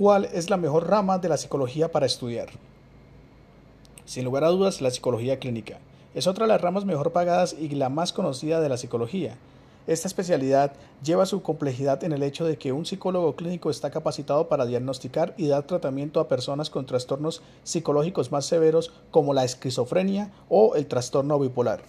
¿Cuál es la mejor rama de la psicología para estudiar? Sin lugar a dudas, la psicología clínica. Es otra de las ramas mejor pagadas y la más conocida de la psicología. Esta especialidad lleva su complejidad en el hecho de que un psicólogo clínico está capacitado para diagnosticar y dar tratamiento a personas con trastornos psicológicos más severos como la esquizofrenia o el trastorno bipolar.